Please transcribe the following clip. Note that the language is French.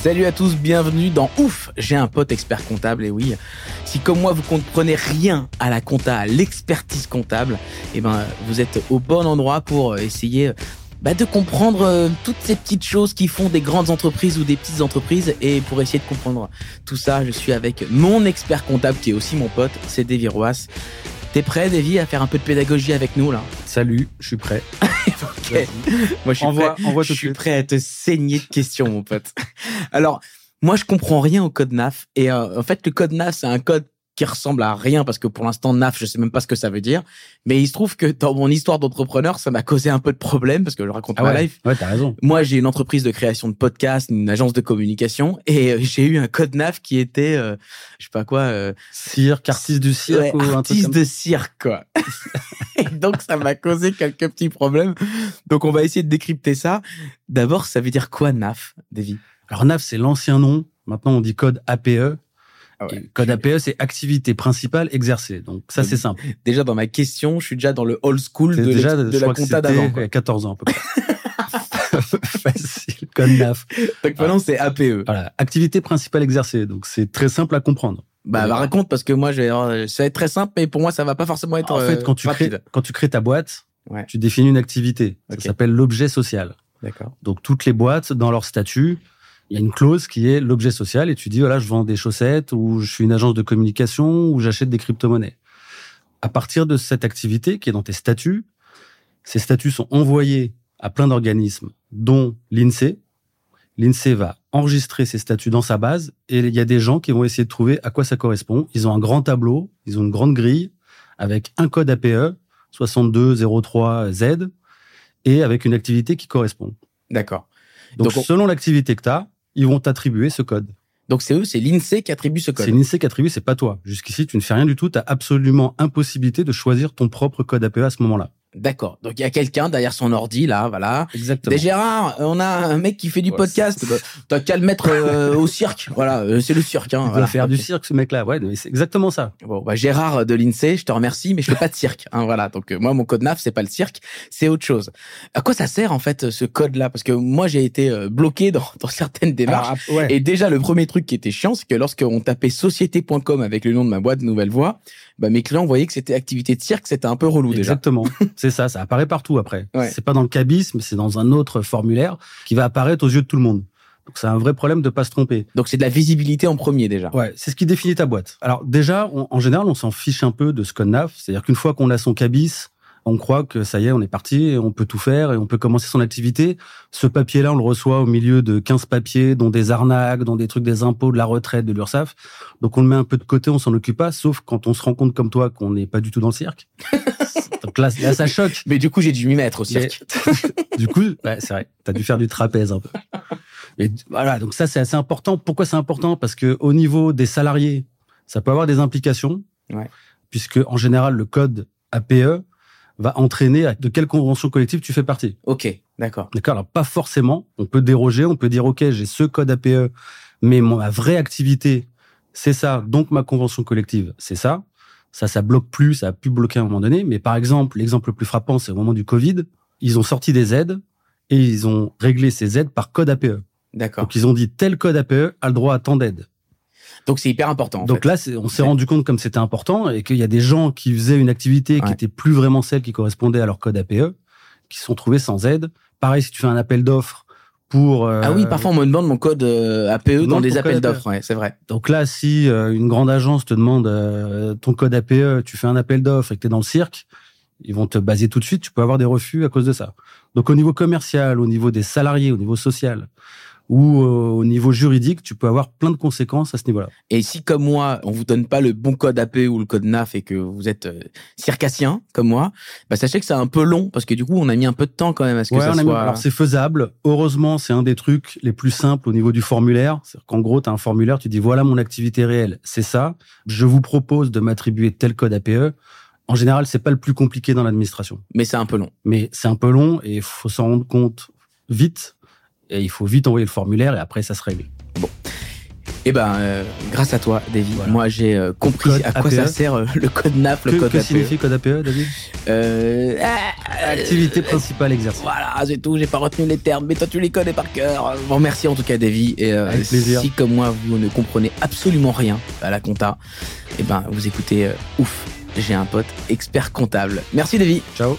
Salut à tous, bienvenue dans Ouf, j'ai un pote expert comptable et oui, si comme moi vous comprenez rien à la compta, à l'expertise comptable, eh ben vous êtes au bon endroit pour essayer bah, de comprendre euh, toutes ces petites choses qui font des grandes entreprises ou des petites entreprises et pour essayer de comprendre tout ça, je suis avec mon expert comptable qui est aussi mon pote, c'est Davy Roas. T'es prêt, Davy, à faire un peu de pédagogie avec nous là? Salut, je suis prêt. Moi, je suis Envoie- prêt. envoie je tout de suis suite. prêt à te saigner de questions, mon pote. Alors, moi, je comprends rien au code NAF. Et euh, en fait, le code NAF, c'est un code qui ressemble à rien parce que pour l'instant, NAF, je sais même pas ce que ça veut dire. Mais il se trouve que dans mon histoire d'entrepreneur, ça m'a causé un peu de problème parce que je raconte Ah ma ouais, life. ouais, t'as raison. Moi, j'ai une entreprise de création de podcasts, une agence de communication, et euh, j'ai eu un code NAF qui était, euh, je sais pas quoi, euh, Cirque, artiste du cirque ouais, ou un truc artiste comme de cirque, quoi. et donc, ça m'a causé quelques petits problèmes. Donc, on va essayer de décrypter ça. D'abord, ça veut dire quoi, NAF, Davy? Alors NAF, c'est l'ancien nom. Maintenant, on dit code APE. Ah ouais. Code APE, c'est activité principale exercée. Donc ça, c'est simple. Déjà, dans ma question, je suis déjà dans le old school de, déjà, de je la compta d'avant. il y quoi. a 14 ans à peu près. Facile, code NAF. Donc, maintenant, c'est APE. Voilà, activité principale exercée. Donc c'est très simple à comprendre. Bah, bah, raconte, parce que moi, je vais, euh, ça va être très simple, mais pour moi, ça va pas forcément être en fait, euh, quand tu, crées, quand tu crées ta boîte, Ouais. tu définis une activité. Ok. Ça s'appelle l'objet social. D'accord. Donc toutes les boîtes, dans leur statut, il y a une clause qui est l'objet social et tu dis voilà, je vends des chaussettes ou je suis une agence de communication ou j'achète des crypto-monnaies. À partir de cette activité qui est dans tes statuts, ces statuts sont envoyés à plein d'organismes, dont l'INSEE. L'INSEE va enregistrer ces statuts dans sa base et il y a des gens qui vont essayer de trouver à quoi ça correspond. Ils ont un grand tableau, ils ont une grande grille avec un code APE 6203Z et avec une activité qui correspond. D'accord. Donc, Donc, on- selon l'activité que tu as, ils vont t'attribuer ce code. Donc, c'est eux, c'est l'INSEE qui attribue ce code. C'est l'INSEE qui attribue, c'est pas toi. Jusqu'ici, tu ne fais rien du tout. Tu as absolument impossibilité de choisir ton propre code APE à ce moment-là. D'accord. Donc, il y a quelqu'un derrière son ordi, là, voilà. Exactement. Des Gérard, on a un mec qui fait du Ouais, podcast. T'as qu'à le mettre euh, au cirque. Voilà, euh, c'est le cirque. Hein, Il voilà. faire du cirque, ce mec-là. Ouais, c'est exactement ça. Bon, bah, Gérard de l'INSEE, je te remercie, mais je fais pas de cirque. Hein, voilà. Donc euh, moi, mon code NAF, c'est pas le cirque, c'est autre chose. À quoi ça sert en fait ce code-là? Parce que moi, j'ai été euh, bloqué dans, dans certaines démarches. Alors, ouais. Et déjà, le premier truc qui était chiant, c'est que lorsqu'on tapait société.com avec le nom de ma boîte Nouvelle Voix, bah, mes clients voyaient que c'était activité de cirque, c'était un peu relou déjà. Exactement. c'est ça. Ça apparaît partout après. Ouais. C'est pas dans le cabis, mais c'est dans un autre formulaire qui va apparaître aux yeux de tout le monde. Donc, c'est un vrai problème de pas se tromper. Donc c'est de la visibilité en premier déjà. Ouais, c'est ce qui définit ta boîte. Alors déjà, on- en général, on s'en fiche un peu de ce code NAF. C'est-à-dire qu'une fois qu'on a son cabis, on croit que ça y est, on est parti, et on peut tout faire et on peut commencer son activité. Ce papier-là, on le reçoit au milieu de 15 papiers, dont des arnaques, dont des trucs des impôts, de la retraite, de l'URSSAF. Donc on le met un peu de côté, on s'en occupe pas, sauf quand on se rend compte comme toi qu'on n'est pas du tout dans le cirque. Donc là, là, ça choque. Mais du coup, j'ai dû m'y mettre au cirque. du coup, ouais, c'est vrai, t'as dû faire du trapèze un peu. Et voilà, donc ça c'est assez important. Pourquoi c'est important? Parce que au niveau des salariés, ça peut avoir des implications, Ouais. puisque en général le code APE va entraîner à de quelle convention collective tu fais partie. Ok, d'accord. D'accord Alors pas forcément. On peut déroger, on peut dire ok, j'ai ce code APE, mais ma vraie activité c'est ça, donc ma convention collective c'est ça. Ça, ça bloque plus, ça a pu bloquer à un moment donné. Mais par exemple, l'exemple le plus frappant, c'est au moment du Covid, ils ont sorti des aides et ils ont réglé ces aides par code APE. D'accord. Donc ils ont dit tel code APE a le droit à tant d'aides. Donc c'est hyper important. En Donc fait. là, on s'est rendu compte comme c'était important et qu'il y a des gens qui faisaient une activité qui était plus vraiment celle qui correspondait à leur code APE, qui se sont trouvés sans aide. Pareil, si tu fais un appel d'offres pour... euh, Ah oui, parfois on me demande mon code euh, APE dans des appels APE. d'offres. Ouais, c'est vrai. Donc là, si euh, une grande agence te demande ton code APE, tu fais un appel d'offres et que tu es dans le cirque, ils vont te baser tout de suite, tu peux avoir des refus à cause de ça. Donc au niveau commercial, au niveau des salariés, au niveau social ou euh, au niveau juridique, tu peux avoir plein de conséquences à ce niveau-là. Et si, comme moi, on vous donne pas le bon code APE ou le code NAF et que vous êtes euh, circassien, comme moi, bah, sachez que c'est un peu long parce que du coup, on a mis un peu de temps quand même à ce que ça mis- soit. alors c'est faisable. Heureusement, c'est un des trucs les plus simples au niveau du formulaire. C'est qu'en gros, tu as un formulaire, tu dis voilà mon activité réelle, c'est ça. Je vous propose de m'attribuer tel code APE. En général, c'est pas le plus compliqué dans l'administration. Mais c'est un peu long. mais c'est un peu long et faut s'en rendre compte vite. Et il faut vite envoyer le formulaire et après, ça se règle. Et ben, euh, grâce à toi, Davy, Voilà. moi j'ai euh, compris à quoi APE. ça sert euh, le code NAF, le Que, code que APE. signifie code APE, David? Euh, ah, Activité principale exercice. Voilà, c'est tout, j'ai pas retenu les termes, mais toi tu les connais par cœur. Bon, merci en tout cas, Davy. Et euh, Avec plaisir. si, comme moi, vous ne comprenez absolument rien à la compta, et ben, vous écoutez euh, Ouf, j'ai un pote expert comptable. Merci, Davy. Ciao.